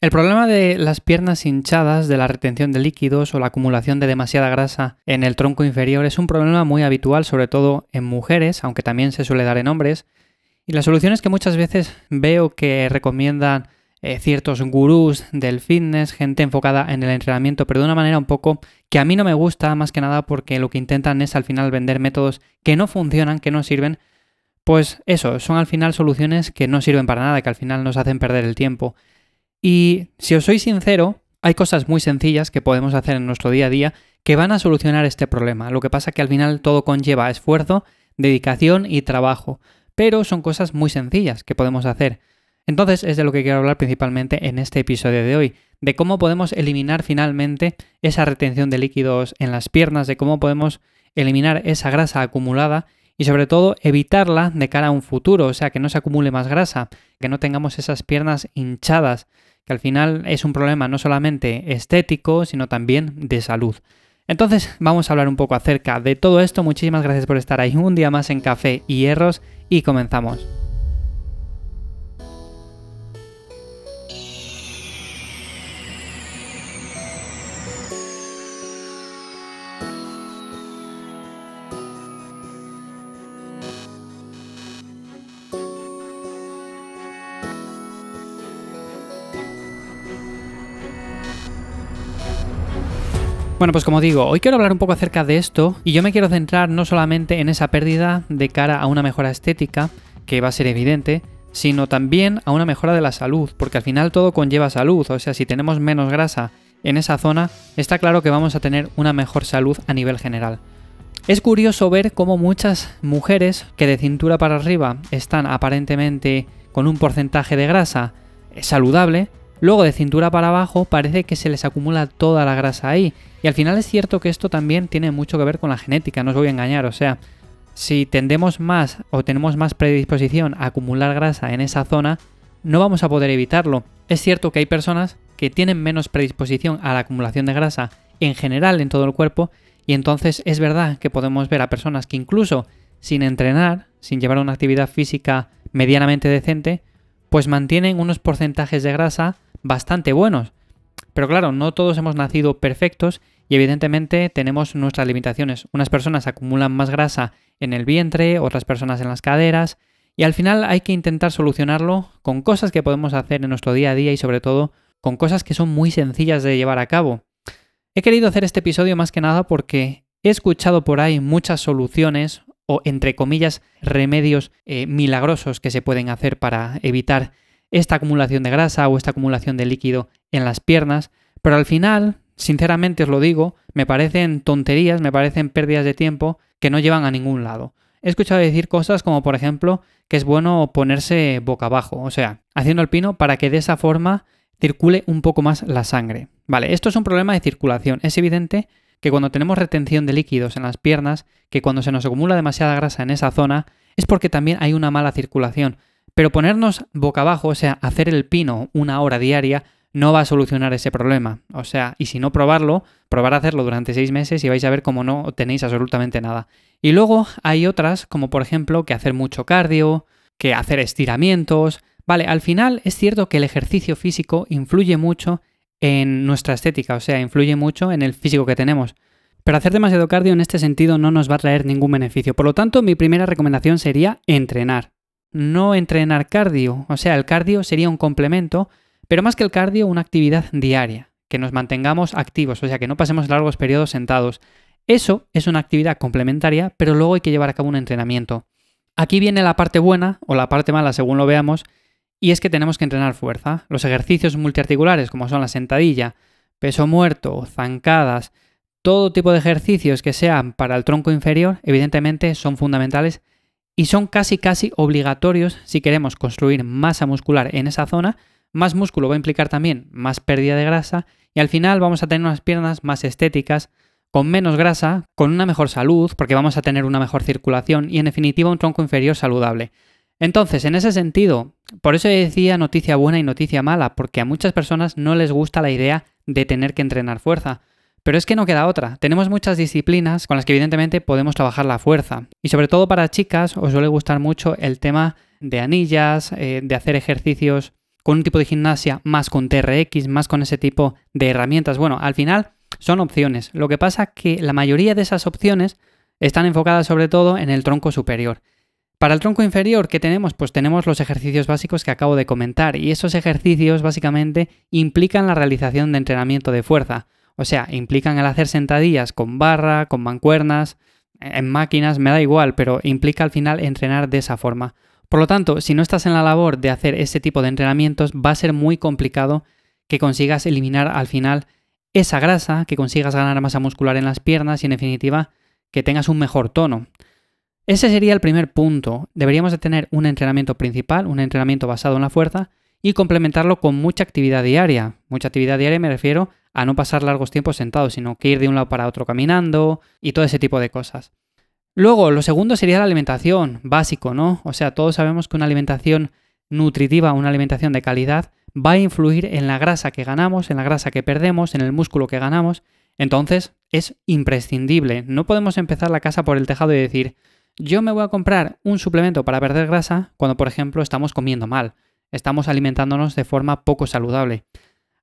El problema de las piernas hinchadas, de la retención de líquidos o la acumulación de demasiada grasa en el tronco inferior es un problema muy habitual, sobre todo en mujeres, aunque también se suele dar en hombres. Y la solución es que muchas veces veo que recomiendan eh, ciertos gurús del fitness, gente enfocada en el entrenamiento, pero de una manera un poco que a mí no me gusta, más que nada porque lo que intentan es al final vender métodos que no funcionan, que no sirven. Pues eso, son al final soluciones que no sirven para nada, que al final nos hacen perder el tiempo. Y si os soy sincero, hay cosas muy sencillas que podemos hacer en nuestro día a día que van a solucionar este problema. Lo que pasa es que al final todo conlleva esfuerzo, dedicación y trabajo, pero son cosas muy sencillas que podemos hacer. Entonces es de lo que quiero hablar principalmente en este episodio de hoy, de cómo podemos eliminar finalmente esa retención de líquidos en las piernas, de cómo podemos eliminar esa grasa acumulada y sobre todo evitarla de cara a un futuro, o sea, que no se acumule más grasa, que no tengamos esas piernas hinchadas, que al final es un problema no solamente estético, sino también de salud. Entonces vamos a hablar un poco acerca de todo esto. Muchísimas gracias por estar ahí un día más en Café y Hierros y comenzamos. Bueno, pues como digo, hoy quiero hablar un poco acerca de esto y yo me quiero centrar no solamente en esa pérdida de cara a una mejora estética, que va a ser evidente, sino también a una mejora de la salud, porque al final todo conlleva salud, o sea, si tenemos menos grasa en esa zona, está claro que vamos a tener una mejor salud a nivel general. Es curioso ver cómo muchas mujeres que de cintura para arriba están aparentemente con un porcentaje de grasa saludable, Luego de cintura para abajo parece que se les acumula toda la grasa ahí. Y al final es cierto que esto también tiene mucho que ver con la genética, no os voy a engañar. O sea, si tendemos más o tenemos más predisposición a acumular grasa en esa zona, no vamos a poder evitarlo. Es cierto que hay personas que tienen menos predisposición a la acumulación de grasa en general en todo el cuerpo y entonces es verdad que podemos ver a personas que incluso sin entrenar, sin llevar una actividad física medianamente decente, pues mantienen unos porcentajes de grasa bastante buenos. Pero claro, no todos hemos nacido perfectos y evidentemente tenemos nuestras limitaciones. Unas personas acumulan más grasa en el vientre, otras personas en las caderas, y al final hay que intentar solucionarlo con cosas que podemos hacer en nuestro día a día y sobre todo con cosas que son muy sencillas de llevar a cabo. He querido hacer este episodio más que nada porque he escuchado por ahí muchas soluciones o entre comillas remedios eh, milagrosos que se pueden hacer para evitar esta acumulación de grasa o esta acumulación de líquido en las piernas, pero al final, sinceramente os lo digo, me parecen tonterías, me parecen pérdidas de tiempo que no llevan a ningún lado. He escuchado decir cosas como por ejemplo que es bueno ponerse boca abajo, o sea, haciendo el pino para que de esa forma circule un poco más la sangre. Vale, esto es un problema de circulación. Es evidente que cuando tenemos retención de líquidos en las piernas, que cuando se nos acumula demasiada grasa en esa zona, es porque también hay una mala circulación. Pero ponernos boca abajo, o sea, hacer el pino una hora diaria, no va a solucionar ese problema. O sea, y si no probarlo, probar a hacerlo durante seis meses y vais a ver cómo no tenéis absolutamente nada. Y luego hay otras, como por ejemplo que hacer mucho cardio, que hacer estiramientos. Vale, al final es cierto que el ejercicio físico influye mucho en nuestra estética, o sea, influye mucho en el físico que tenemos. Pero hacer demasiado cardio en este sentido no nos va a traer ningún beneficio. Por lo tanto, mi primera recomendación sería entrenar. No entrenar cardio, o sea, el cardio sería un complemento, pero más que el cardio, una actividad diaria, que nos mantengamos activos, o sea, que no pasemos largos periodos sentados. Eso es una actividad complementaria, pero luego hay que llevar a cabo un entrenamiento. Aquí viene la parte buena o la parte mala según lo veamos, y es que tenemos que entrenar fuerza. Los ejercicios multiarticulares, como son la sentadilla, peso muerto, zancadas, todo tipo de ejercicios que sean para el tronco inferior, evidentemente son fundamentales y son casi casi obligatorios si queremos construir masa muscular en esa zona. Más músculo va a implicar también más pérdida de grasa y al final vamos a tener unas piernas más estéticas, con menos grasa, con una mejor salud, porque vamos a tener una mejor circulación y en definitiva un tronco inferior saludable. Entonces, en ese sentido, por eso decía noticia buena y noticia mala, porque a muchas personas no les gusta la idea de tener que entrenar fuerza. Pero es que no queda otra. Tenemos muchas disciplinas con las que evidentemente podemos trabajar la fuerza. Y sobre todo para chicas os suele gustar mucho el tema de anillas, eh, de hacer ejercicios con un tipo de gimnasia, más con TRX, más con ese tipo de herramientas. Bueno, al final son opciones. Lo que pasa que la mayoría de esas opciones están enfocadas sobre todo en el tronco superior. Para el tronco inferior, ¿qué tenemos? Pues tenemos los ejercicios básicos que acabo de comentar y esos ejercicios básicamente implican la realización de entrenamiento de fuerza. O sea, implican el hacer sentadillas con barra, con mancuernas, en máquinas, me da igual, pero implica al final entrenar de esa forma. Por lo tanto, si no estás en la labor de hacer ese tipo de entrenamientos, va a ser muy complicado que consigas eliminar al final esa grasa, que consigas ganar masa muscular en las piernas y en definitiva que tengas un mejor tono. Ese sería el primer punto. Deberíamos de tener un entrenamiento principal, un entrenamiento basado en la fuerza y complementarlo con mucha actividad diaria. Mucha actividad diaria me refiero a no pasar largos tiempos sentados, sino que ir de un lado para otro caminando y todo ese tipo de cosas. Luego, lo segundo sería la alimentación, básico, ¿no? O sea, todos sabemos que una alimentación nutritiva, una alimentación de calidad, va a influir en la grasa que ganamos, en la grasa que perdemos, en el músculo que ganamos. Entonces, es imprescindible. No podemos empezar la casa por el tejado y decir, yo me voy a comprar un suplemento para perder grasa cuando, por ejemplo, estamos comiendo mal, estamos alimentándonos de forma poco saludable.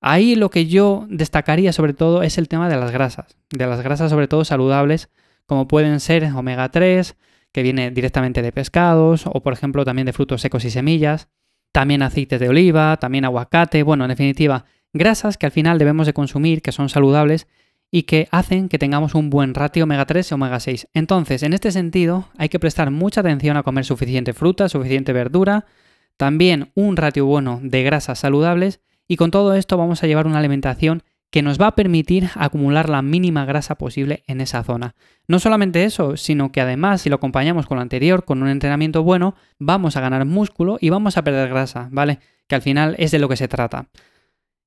Ahí lo que yo destacaría sobre todo es el tema de las grasas, de las grasas sobre todo saludables, como pueden ser omega 3, que viene directamente de pescados, o por ejemplo también de frutos secos y semillas, también aceites de oliva, también aguacate, bueno, en definitiva, grasas que al final debemos de consumir, que son saludables y que hacen que tengamos un buen ratio omega 3 y omega 6. Entonces, en este sentido, hay que prestar mucha atención a comer suficiente fruta, suficiente verdura, también un ratio bueno de grasas saludables y con todo esto vamos a llevar una alimentación que nos va a permitir acumular la mínima grasa posible en esa zona. No solamente eso, sino que además si lo acompañamos con lo anterior, con un entrenamiento bueno, vamos a ganar músculo y vamos a perder grasa, ¿vale? Que al final es de lo que se trata.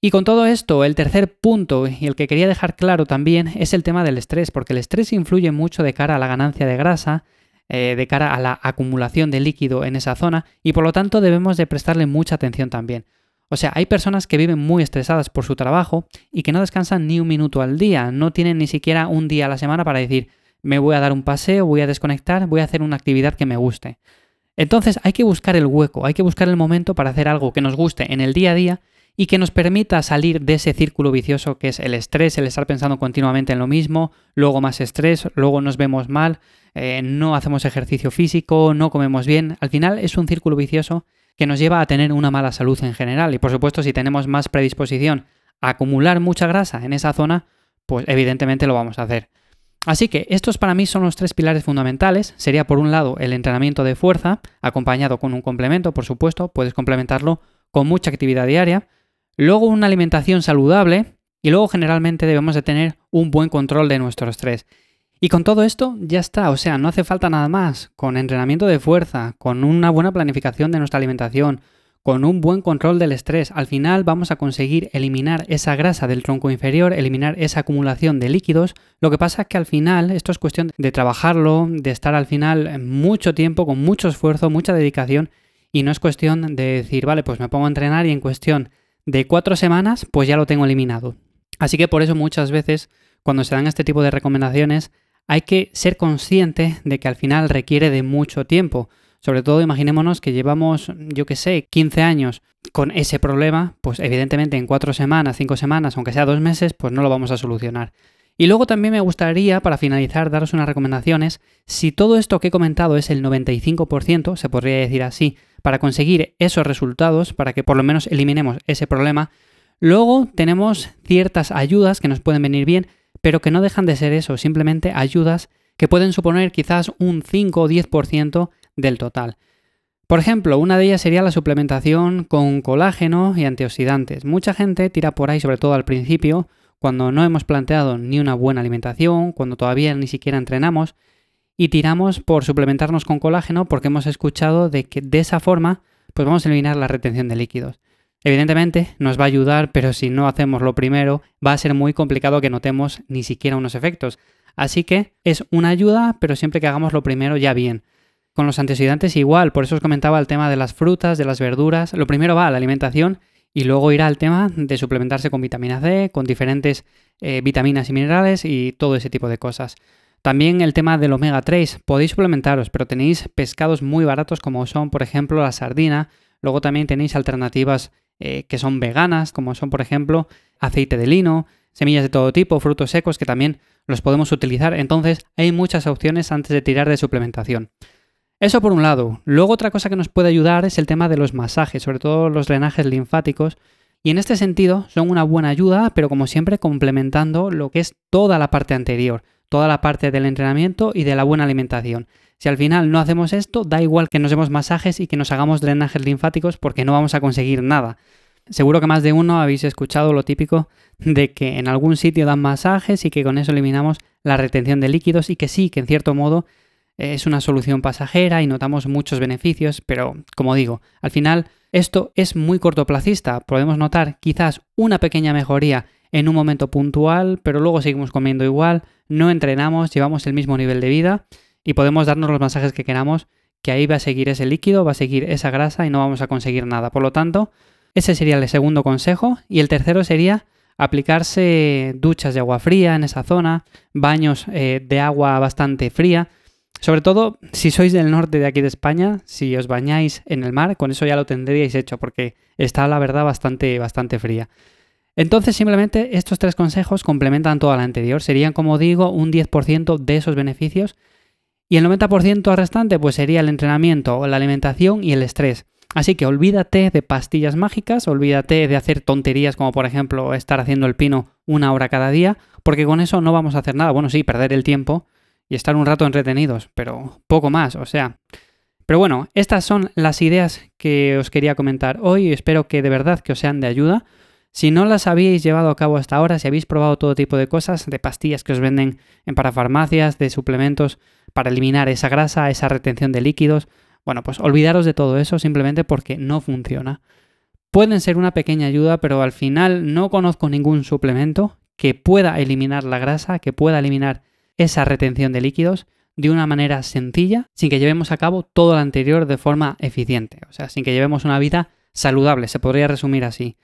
Y con todo esto, el tercer punto y el que quería dejar claro también es el tema del estrés, porque el estrés influye mucho de cara a la ganancia de grasa, eh, de cara a la acumulación de líquido en esa zona y por lo tanto debemos de prestarle mucha atención también. O sea, hay personas que viven muy estresadas por su trabajo y que no descansan ni un minuto al día, no tienen ni siquiera un día a la semana para decir, me voy a dar un paseo, voy a desconectar, voy a hacer una actividad que me guste. Entonces hay que buscar el hueco, hay que buscar el momento para hacer algo que nos guste en el día a día y que nos permita salir de ese círculo vicioso que es el estrés, el estar pensando continuamente en lo mismo, luego más estrés, luego nos vemos mal, eh, no hacemos ejercicio físico, no comemos bien. Al final es un círculo vicioso que nos lleva a tener una mala salud en general. Y por supuesto, si tenemos más predisposición a acumular mucha grasa en esa zona, pues evidentemente lo vamos a hacer. Así que estos para mí son los tres pilares fundamentales. Sería por un lado el entrenamiento de fuerza, acompañado con un complemento, por supuesto, puedes complementarlo con mucha actividad diaria luego una alimentación saludable y luego generalmente debemos de tener un buen control de nuestro estrés. Y con todo esto ya está, o sea, no hace falta nada más. Con entrenamiento de fuerza, con una buena planificación de nuestra alimentación, con un buen control del estrés, al final vamos a conseguir eliminar esa grasa del tronco inferior, eliminar esa acumulación de líquidos. Lo que pasa es que al final esto es cuestión de trabajarlo, de estar al final mucho tiempo, con mucho esfuerzo, mucha dedicación, y no es cuestión de decir, vale, pues me pongo a entrenar y en cuestión de cuatro semanas, pues ya lo tengo eliminado. Así que por eso muchas veces, cuando se dan este tipo de recomendaciones, hay que ser consciente de que al final requiere de mucho tiempo. Sobre todo imaginémonos que llevamos, yo qué sé, 15 años con ese problema, pues evidentemente en cuatro semanas, cinco semanas, aunque sea dos meses, pues no lo vamos a solucionar. Y luego también me gustaría, para finalizar, daros unas recomendaciones. Si todo esto que he comentado es el 95%, se podría decir así, para conseguir esos resultados, para que por lo menos eliminemos ese problema, luego tenemos ciertas ayudas que nos pueden venir bien, pero que no dejan de ser eso, simplemente ayudas que pueden suponer quizás un 5 o 10% del total. Por ejemplo, una de ellas sería la suplementación con colágeno y antioxidantes. Mucha gente tira por ahí, sobre todo al principio, cuando no hemos planteado ni una buena alimentación, cuando todavía ni siquiera entrenamos, y tiramos por suplementarnos con colágeno porque hemos escuchado de que de esa forma pues vamos a eliminar la retención de líquidos. Evidentemente nos va a ayudar, pero si no hacemos lo primero va a ser muy complicado que notemos ni siquiera unos efectos. Así que es una ayuda, pero siempre que hagamos lo primero ya bien. Con los antioxidantes igual, por eso os comentaba el tema de las frutas, de las verduras. Lo primero va a la alimentación y luego irá al tema de suplementarse con vitamina C, con diferentes eh, vitaminas y minerales y todo ese tipo de cosas. También el tema del omega 3. Podéis suplementaros, pero tenéis pescados muy baratos como son, por ejemplo, la sardina. Luego también tenéis alternativas eh, que son veganas, como son por ejemplo aceite de lino, semillas de todo tipo, frutos secos que también los podemos utilizar. Entonces hay muchas opciones antes de tirar de suplementación. Eso por un lado. Luego otra cosa que nos puede ayudar es el tema de los masajes, sobre todo los drenajes linfáticos. Y en este sentido son una buena ayuda, pero como siempre complementando lo que es toda la parte anterior, toda la parte del entrenamiento y de la buena alimentación. Si al final no hacemos esto, da igual que nos demos masajes y que nos hagamos drenajes linfáticos porque no vamos a conseguir nada. Seguro que más de uno habéis escuchado lo típico de que en algún sitio dan masajes y que con eso eliminamos la retención de líquidos y que sí, que en cierto modo es una solución pasajera y notamos muchos beneficios, pero como digo, al final esto es muy cortoplacista. Podemos notar quizás una pequeña mejoría en un momento puntual, pero luego seguimos comiendo igual, no entrenamos, llevamos el mismo nivel de vida y podemos darnos los masajes que queramos, que ahí va a seguir ese líquido, va a seguir esa grasa y no vamos a conseguir nada. Por lo tanto, ese sería el segundo consejo. Y el tercero sería aplicarse duchas de agua fría en esa zona, baños eh, de agua bastante fría. Sobre todo, si sois del norte de aquí de España, si os bañáis en el mar, con eso ya lo tendríais hecho, porque está la verdad bastante, bastante fría. Entonces, simplemente estos tres consejos complementan todo lo anterior. Serían, como digo, un 10% de esos beneficios. Y el 90% restante, pues sería el entrenamiento, la alimentación y el estrés. Así que olvídate de pastillas mágicas, olvídate de hacer tonterías como por ejemplo estar haciendo el pino una hora cada día, porque con eso no vamos a hacer nada. Bueno, sí, perder el tiempo, y estar un rato entretenidos, pero poco más, o sea. Pero bueno, estas son las ideas que os quería comentar hoy y espero que de verdad que os sean de ayuda. Si no las habéis llevado a cabo hasta ahora, si habéis probado todo tipo de cosas, de pastillas que os venden en parafarmacias, de suplementos para eliminar esa grasa, esa retención de líquidos, bueno, pues olvidaros de todo eso simplemente porque no funciona. Pueden ser una pequeña ayuda, pero al final no conozco ningún suplemento que pueda eliminar la grasa, que pueda eliminar esa retención de líquidos de una manera sencilla, sin que llevemos a cabo todo lo anterior de forma eficiente, o sea, sin que llevemos una vida saludable, se podría resumir así.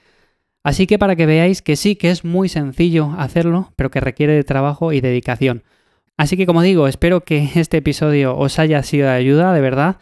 Así que para que veáis que sí que es muy sencillo hacerlo, pero que requiere de trabajo y dedicación. Así que como digo, espero que este episodio os haya sido de ayuda, de verdad.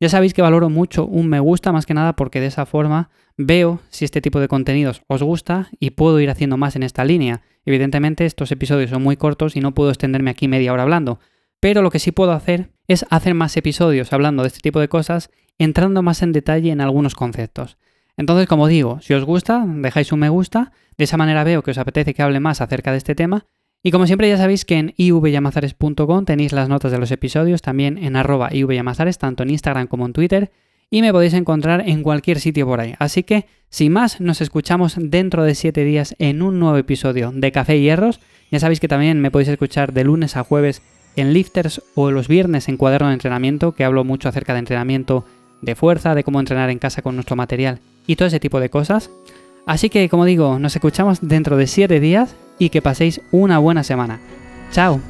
Ya sabéis que valoro mucho un me gusta más que nada porque de esa forma veo si este tipo de contenidos os gusta y puedo ir haciendo más en esta línea. Evidentemente estos episodios son muy cortos y no puedo extenderme aquí media hora hablando, pero lo que sí puedo hacer es hacer más episodios hablando de este tipo de cosas, entrando más en detalle en algunos conceptos. Entonces, como digo, si os gusta, dejáis un me gusta, de esa manera veo que os apetece que hable más acerca de este tema. Y como siempre ya sabéis que en ivyamazares.com tenéis las notas de los episodios, también en arroba ivyamazares, tanto en Instagram como en Twitter, y me podéis encontrar en cualquier sitio por ahí. Así que, sin más, nos escuchamos dentro de 7 días en un nuevo episodio de Café y Hierros. Ya sabéis que también me podéis escuchar de lunes a jueves en Lifters o los viernes en Cuaderno de Entrenamiento, que hablo mucho acerca de entrenamiento de fuerza, de cómo entrenar en casa con nuestro material y todo ese tipo de cosas. Así que, como digo, nos escuchamos dentro de 7 días y que paséis una buena semana. ¡Chao!